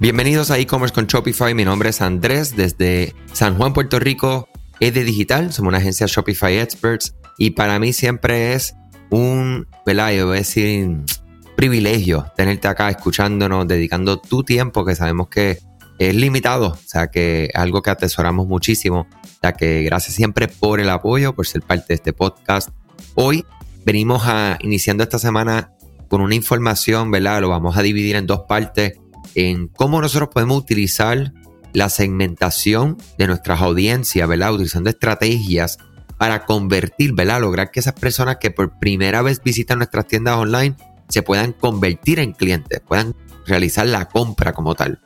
Bienvenidos a e-commerce con Shopify. Mi nombre es Andrés desde San Juan, Puerto Rico. Es de digital, somos una agencia Shopify Experts y para mí siempre es un, decir, privilegio tenerte acá escuchándonos, dedicando tu tiempo que sabemos que es limitado, o sea que algo que atesoramos muchísimo. O sea que gracias siempre por el apoyo, por ser parte de este podcast. Hoy venimos a iniciando esta semana con una información, ¿verdad? Lo vamos a dividir en dos partes en cómo nosotros podemos utilizar la segmentación de nuestras audiencias, ¿verdad? Utilizando estrategias para convertir, ¿verdad? Lograr que esas personas que por primera vez visitan nuestras tiendas online se puedan convertir en clientes, puedan realizar la compra como tal.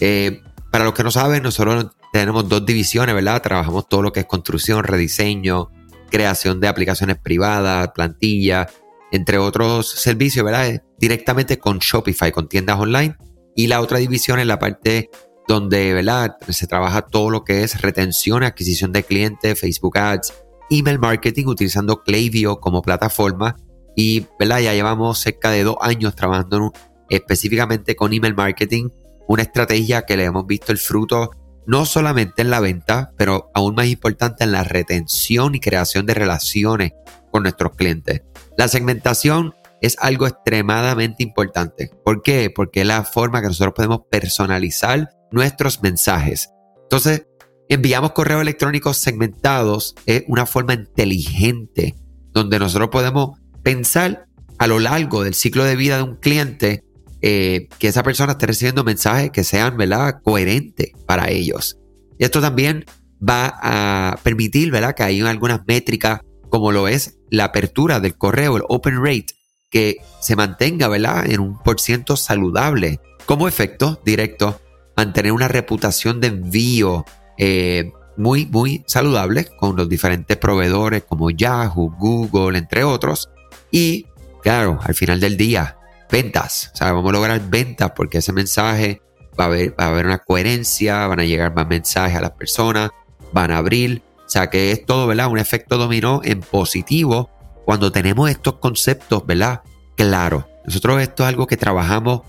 Eh, para los que no saben, nosotros tenemos dos divisiones, ¿verdad? Trabajamos todo lo que es construcción, rediseño, creación de aplicaciones privadas, plantillas, entre otros servicios, ¿verdad? Directamente con Shopify, con tiendas online y la otra división es la parte donde ¿verdad? se trabaja todo lo que es retención, adquisición de clientes, Facebook Ads, email marketing utilizando Klaviyo como plataforma. Y ¿verdad? ya llevamos cerca de dos años trabajando específicamente con email marketing, una estrategia que le hemos visto el fruto no solamente en la venta, pero aún más importante en la retención y creación de relaciones con nuestros clientes. La segmentación es algo extremadamente importante. ¿Por qué? Porque es la forma que nosotros podemos personalizar nuestros mensajes. Entonces, enviamos correos electrónicos segmentados. Es una forma inteligente donde nosotros podemos pensar a lo largo del ciclo de vida de un cliente eh, que esa persona esté recibiendo mensajes que sean ¿verdad? coherentes para ellos. Esto también va a permitir ¿verdad? que hay algunas métricas como lo es la apertura del correo, el open rate, que se mantenga, ¿verdad? En un por ciento saludable. Como efecto directo, mantener una reputación de envío eh, muy, muy saludable con los diferentes proveedores como Yahoo, Google, entre otros. Y, claro, al final del día, ventas. O sea, vamos a lograr ventas porque ese mensaje va a haber, va a haber una coherencia, van a llegar más mensajes a las personas, van a abrir. O sea, que es todo, ¿verdad? Un efecto dominó en positivo cuando tenemos estos conceptos, ¿verdad? Claro, nosotros esto es algo que trabajamos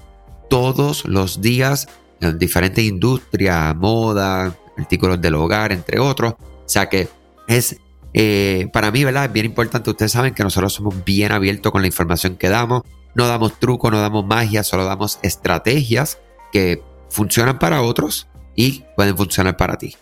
todos los días en diferentes industrias, moda, artículos del hogar, entre otros. O sea que es, eh, para mí, ¿verdad? Es bien importante. Ustedes saben que nosotros somos bien abiertos con la información que damos. No damos trucos, no damos magia, solo damos estrategias que funcionan para otros y pueden funcionar para ti.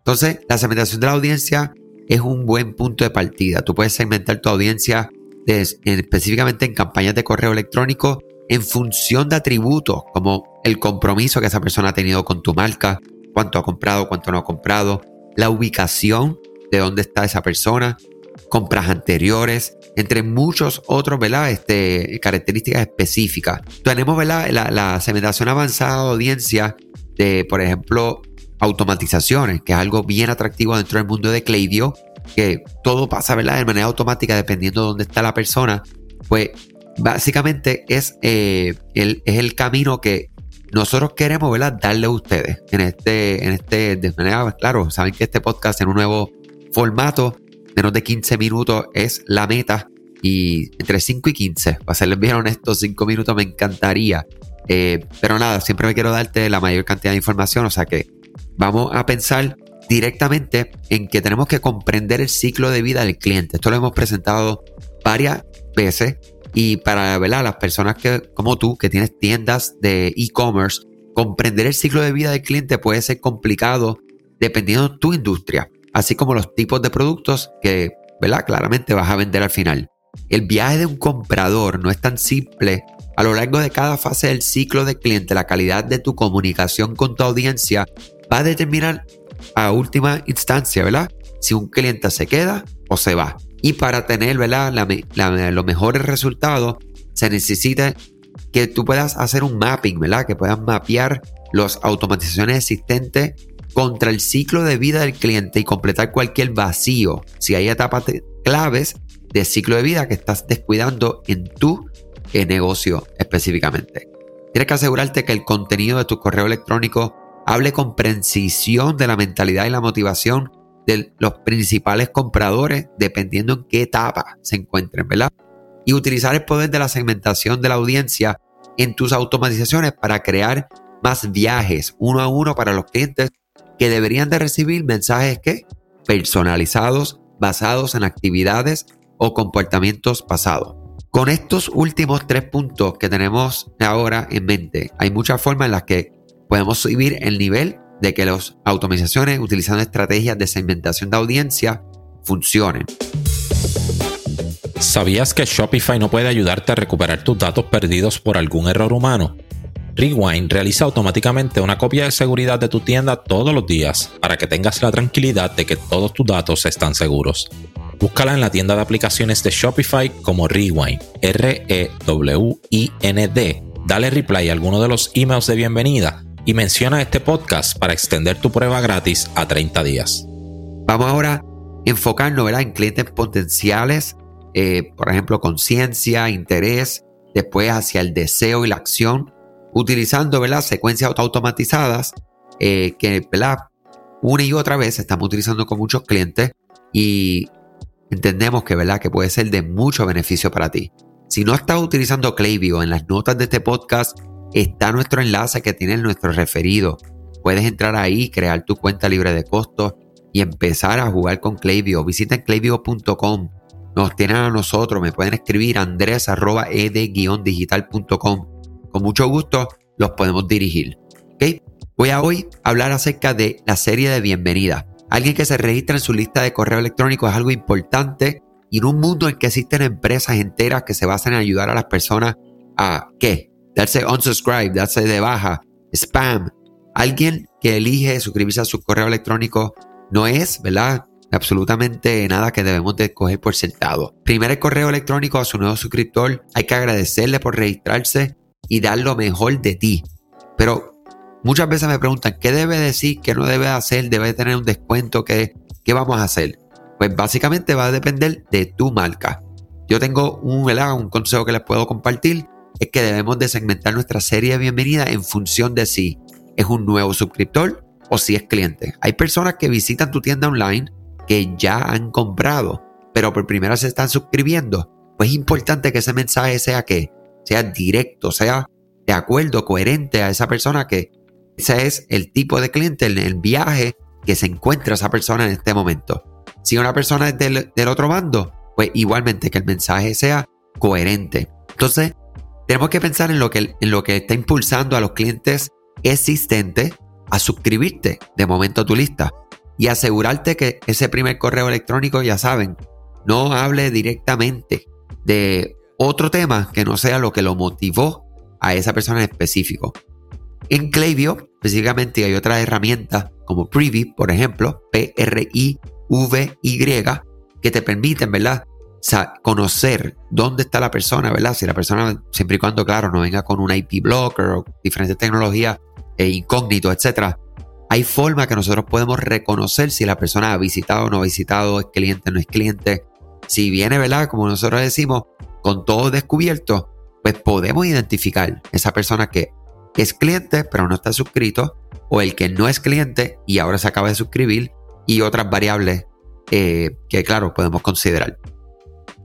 Entonces, la segmentación de la audiencia es un buen punto de partida. Tú puedes segmentar tu audiencia específicamente en campañas de correo electrónico en función de atributos como el compromiso que esa persona ha tenido con tu marca, cuánto ha comprado, cuánto no ha comprado, la ubicación de dónde está esa persona, compras anteriores, entre muchos otros, ¿verdad? Este, características específicas. Tenemos, ¿verdad? La, la segmentación avanzada de audiencia de, por ejemplo, automatizaciones, que es algo bien atractivo dentro del mundo de Klaviyo, que todo pasa ¿verdad? de manera automática dependiendo de dónde está la persona, pues básicamente es, eh, el, es el camino que nosotros queremos ¿verdad? darle a ustedes en este, en este, de manera, claro, saben que este podcast en un nuevo formato, menos de 15 minutos es la meta y entre 5 y 15, para serles bien honestos, 5 minutos me encantaría. Eh, pero nada, siempre me quiero darte la mayor cantidad de información, o sea que vamos a pensar directamente en que tenemos que comprender el ciclo de vida del cliente. Esto lo hemos presentado varias veces y para las personas que, como tú que tienes tiendas de e-commerce, comprender el ciclo de vida del cliente puede ser complicado dependiendo de tu industria, así como los tipos de productos que ¿verdad? claramente vas a vender al final. El viaje de un comprador no es tan simple. A lo largo de cada fase del ciclo del cliente, la calidad de tu comunicación con tu audiencia va a determinar a última instancia, ¿verdad? Si un cliente se queda o se va. Y para tener, ¿verdad? los mejores resultados, se necesita que tú puedas hacer un mapping, ¿verdad? Que puedas mapear las automatizaciones existentes contra el ciclo de vida del cliente y completar cualquier vacío. Si hay etapas claves de ciclo de vida que estás descuidando en tu eh, negocio específicamente. Tienes que asegurarte que el contenido de tu correo electrónico hable con precisión de la mentalidad y la motivación de los principales compradores, dependiendo en qué etapa se encuentren, ¿verdad? Y utilizar el poder de la segmentación de la audiencia en tus automatizaciones para crear más viajes uno a uno para los clientes que deberían de recibir mensajes que personalizados basados en actividades o comportamientos pasados. Con estos últimos tres puntos que tenemos ahora en mente, hay muchas formas en las que podemos subir el nivel de que las automatizaciones utilizando estrategias de segmentación de audiencia funcionen. ¿Sabías que Shopify no puede ayudarte a recuperar tus datos perdidos por algún error humano? Rewind realiza automáticamente una copia de seguridad de tu tienda todos los días para que tengas la tranquilidad de que todos tus datos están seguros. Búscala en la tienda de aplicaciones de Shopify como Rewind, R-E-W-I-N-D. Dale reply a alguno de los emails de bienvenida y menciona este podcast para extender tu prueba gratis a 30 días. Vamos ahora a enfocarnos en clientes potenciales, eh, por ejemplo, conciencia, interés, después hacia el deseo y la acción utilizando ¿verdad? secuencias automatizadas eh, que ¿verdad? una y otra vez estamos utilizando con muchos clientes y entendemos que, ¿verdad? que puede ser de mucho beneficio para ti. Si no estás utilizando Klaviyo, en las notas de este podcast está nuestro enlace que tiene nuestro referido. Puedes entrar ahí, crear tu cuenta libre de costos y empezar a jugar con Klaviyo. Visita klaviyo.com. Nos tienen a nosotros, me pueden escribir andres.ed-digital.com con mucho gusto los podemos dirigir. Voy a hoy hablar acerca de la serie de bienvenida. Alguien que se registra en su lista de correo electrónico es algo importante y en un mundo en que existen empresas enteras que se basan en ayudar a las personas a ¿qué? Darse unsubscribe, darse de baja, spam. Alguien que elige suscribirse a su correo electrónico no es, ¿verdad? absolutamente nada que debemos de coger por sentado. Primero el correo electrónico a su nuevo suscriptor, hay que agradecerle por registrarse y dar lo mejor de ti. Pero muchas veces me preguntan, ¿qué debe decir? ¿Qué no debe hacer? ¿Debe tener un descuento? ¿Qué, qué vamos a hacer? Pues básicamente va a depender de tu marca. Yo tengo un, un consejo que les puedo compartir, es que debemos de segmentar nuestra serie de bienvenida en función de si es un nuevo suscriptor o si es cliente. Hay personas que visitan tu tienda online que ya han comprado, pero por primera se están suscribiendo. Pues es importante que ese mensaje sea que sea directo, sea de acuerdo, coherente a esa persona que ese es el tipo de cliente, el, el viaje que se encuentra esa persona en este momento. Si una persona es del, otro bando, pues igualmente que el mensaje sea coherente. Entonces, tenemos que pensar en lo que, en lo que está impulsando a los clientes existentes a suscribirte de momento a tu lista y asegurarte que ese primer correo electrónico, ya saben, no hable directamente de otro tema que no sea lo que lo motivó a esa persona en específico. En Klaviyo, específicamente, hay otras herramientas como Privy, por ejemplo, P-R-I-V-Y, que te permiten, ¿verdad? Conocer dónde está la persona, ¿verdad? Si la persona, siempre y cuando, claro, no venga con un IP blocker o diferentes tecnologías e incógnitos, etc. Hay forma que nosotros podemos reconocer si la persona ha visitado o no ha visitado, es cliente o no es cliente. Si viene, ¿verdad? Como nosotros decimos, con todo descubierto, pues podemos identificar esa persona que es cliente pero no está suscrito o el que no es cliente y ahora se acaba de suscribir y otras variables eh, que claro podemos considerar.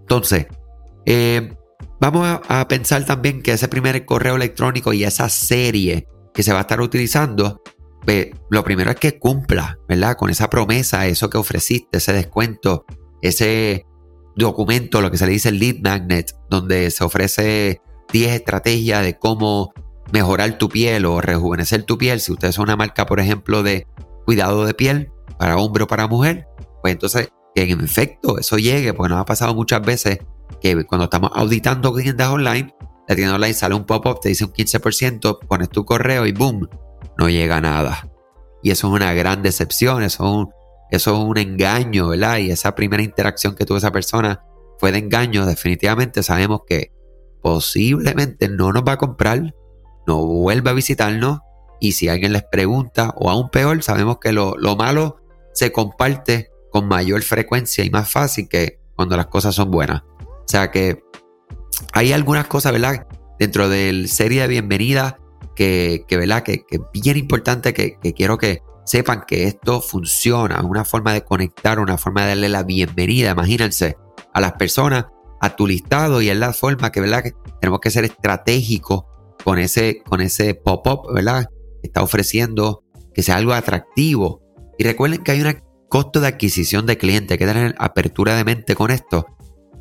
Entonces, eh, vamos a, pensar también que ese primer correo electrónico y esa serie que se va a estar utilizando, pues, lo primero es que cumpla, ¿verdad? Con esa promesa, eso que ofreciste, ese descuento, ese, documento, lo que se le dice el lead magnet, donde se ofrece 10 estrategias de cómo mejorar tu piel o rejuvenecer tu piel. Si usted es una marca, por ejemplo, de cuidado de piel para hombre o para mujer, pues entonces que en efecto eso llegue, porque nos ha pasado muchas veces que cuando estamos auditando tiendas online, la tienda online sale un pop-up, te dice un 15%, pones tu correo y boom, no llega nada. Y eso es una gran decepción, eso es un, eso es un engaño, ¿verdad? Y esa primera interacción que tuvo esa persona fue de engaño, definitivamente sabemos que posiblemente no nos va a comprar, no vuelve a visitarnos y si alguien les pregunta o aún peor, sabemos que lo, lo malo se comparte con mayor frecuencia y más fácil que cuando las cosas son buenas. O sea que hay algunas cosas, ¿verdad? Dentro del serie de bienvenida que, que ¿verdad? Que, que, bien importante que, que quiero que, sepan que esto funciona, una forma de conectar, una forma de darle la bienvenida, imagínense, a las personas, a tu listado y es la forma que, ¿verdad? Que tenemos que ser estratégicos con ese, con ese pop-up, ¿verdad? está ofreciendo que sea algo atractivo. Y recuerden que hay un costo de adquisición de cliente, hay que tener apertura de mente con esto.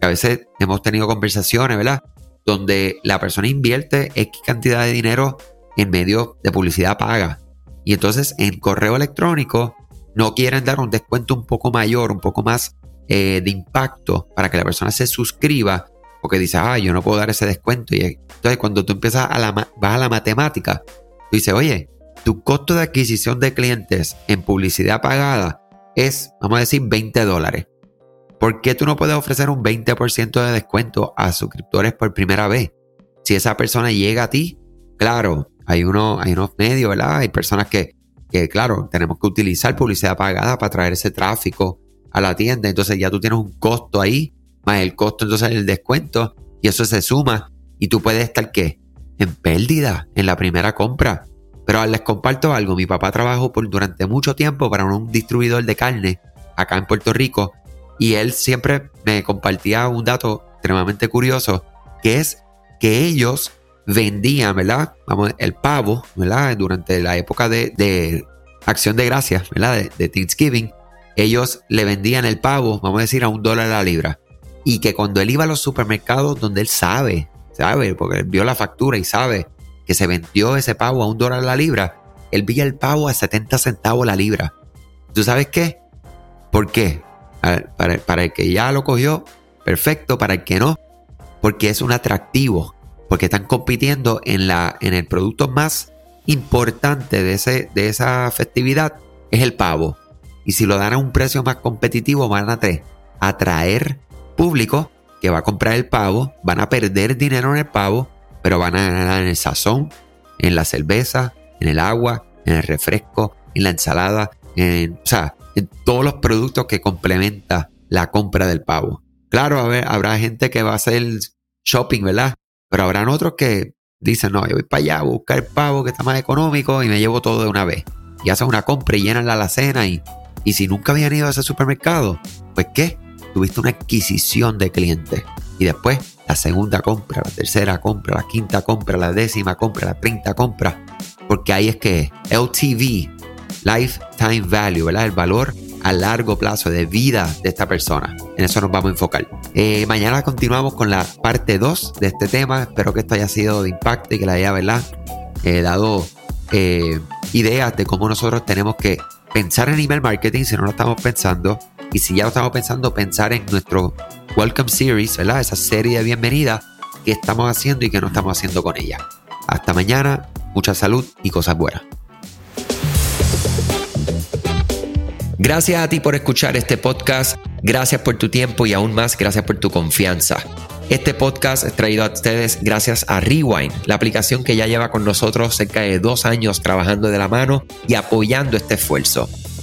Que a veces hemos tenido conversaciones, ¿verdad? Donde la persona invierte X cantidad de dinero en medio de publicidad paga. Y entonces en correo electrónico no quieren dar un descuento un poco mayor, un poco más eh, de impacto para que la persona se suscriba, porque dice, ah, yo no puedo dar ese descuento. Y entonces cuando tú empiezas a la, vas a la matemática, tú dices, oye, tu costo de adquisición de clientes en publicidad pagada es, vamos a decir, 20 dólares. ¿Por qué tú no puedes ofrecer un 20% de descuento a suscriptores por primera vez? Si esa persona llega a ti, claro, hay, uno, hay unos medios, ¿verdad? Hay personas que, que, claro, tenemos que utilizar publicidad pagada para traer ese tráfico a la tienda. Entonces ya tú tienes un costo ahí, más el costo entonces el descuento, y eso se suma. Y tú puedes estar, ¿qué? En pérdida en la primera compra. Pero les comparto algo, mi papá trabajó durante mucho tiempo para un distribuidor de carne acá en Puerto Rico y él siempre me compartía un dato extremadamente curioso, que es que ellos vendían, ¿verdad? Vamos, el pavo, ¿verdad? Durante la época de, acción de gracias, ¿verdad? De, Thanksgiving, ellos le vendían el pavo, vamos a decir, a un dólar la libra. Y que cuando él iba a los supermercados donde él sabe, sabe, porque él vio la factura y sabe que se vendió ese pavo a un dólar la libra, él veía el pavo a 70 centavos la libra. ¿Tú sabes qué? ¿Por qué? Para, el que ya lo cogió, perfecto. Para el que no, porque es un atractivo. Porque están compitiendo en, la, en el producto más importante de, ese, de esa festividad, es el pavo. Y si lo dan a un precio más competitivo, van a atraer público que va a comprar el pavo, van a perder dinero en el pavo, pero van a ganar en el sazón, en la cerveza, en el agua, en el refresco, en la ensalada, en, o sea, en todos los productos que complementa la compra del pavo. Claro, a ver, habrá gente que va a hacer shopping, ¿verdad? Pero habrán otros que dicen, no, yo voy para allá a buscar el pavo que está más económico y me llevo todo de una vez. Y hacen una compra y llenan la alacena y, y si nunca habían ido a ese supermercado, pues ¿qué? Tuviste una adquisición de clientes. Y después la segunda compra, la tercera compra, la quinta compra, la décima compra, la treinta compra. Porque ahí es que LTV, Lifetime Value, ¿verdad? El valor a largo plazo de vida de esta persona. En eso nos vamos a enfocar. Eh, mañana continuamos con la parte 2 de este tema. Espero que esto haya sido de impacto y que le haya, ¿verdad? Eh, dado eh, ideas de cómo nosotros tenemos que pensar en email marketing si no lo estamos pensando. Y si ya lo estamos pensando, pensar en nuestro Welcome Series, ¿verdad? Esa serie de bienvenida que estamos haciendo y que no estamos haciendo con ella. Hasta mañana, mucha salud y cosas buenas. Gracias a ti por escuchar este podcast, gracias por tu tiempo y aún más gracias por tu confianza. Este podcast es traído a ustedes gracias a Rewind, la aplicación que ya lleva con nosotros cerca de dos años trabajando de la mano y apoyando este esfuerzo.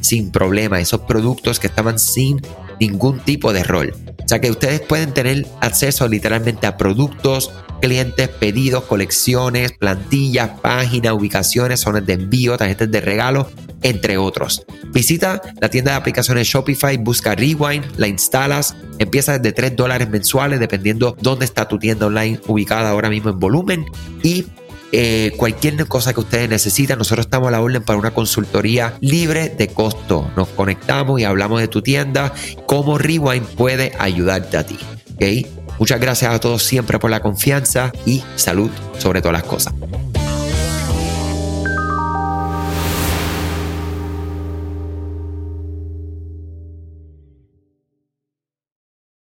sin problema, esos productos que estaban sin ningún tipo de error. O sea que ustedes pueden tener acceso literalmente a productos, clientes, pedidos, colecciones, plantillas, páginas, ubicaciones, zonas de envío, tarjetas de regalo, entre otros. Visita la tienda de aplicaciones Shopify, busca Rewind, la instalas, empieza desde 3 dólares mensuales dependiendo dónde está tu tienda online ubicada ahora mismo en volumen y eh, cualquier cosa que ustedes necesitan, nosotros estamos a la orden para una consultoría libre de costo. Nos conectamos y hablamos de tu tienda, cómo Rewind puede ayudarte a ti. ¿okay? Muchas gracias a todos siempre por la confianza y salud sobre todas las cosas.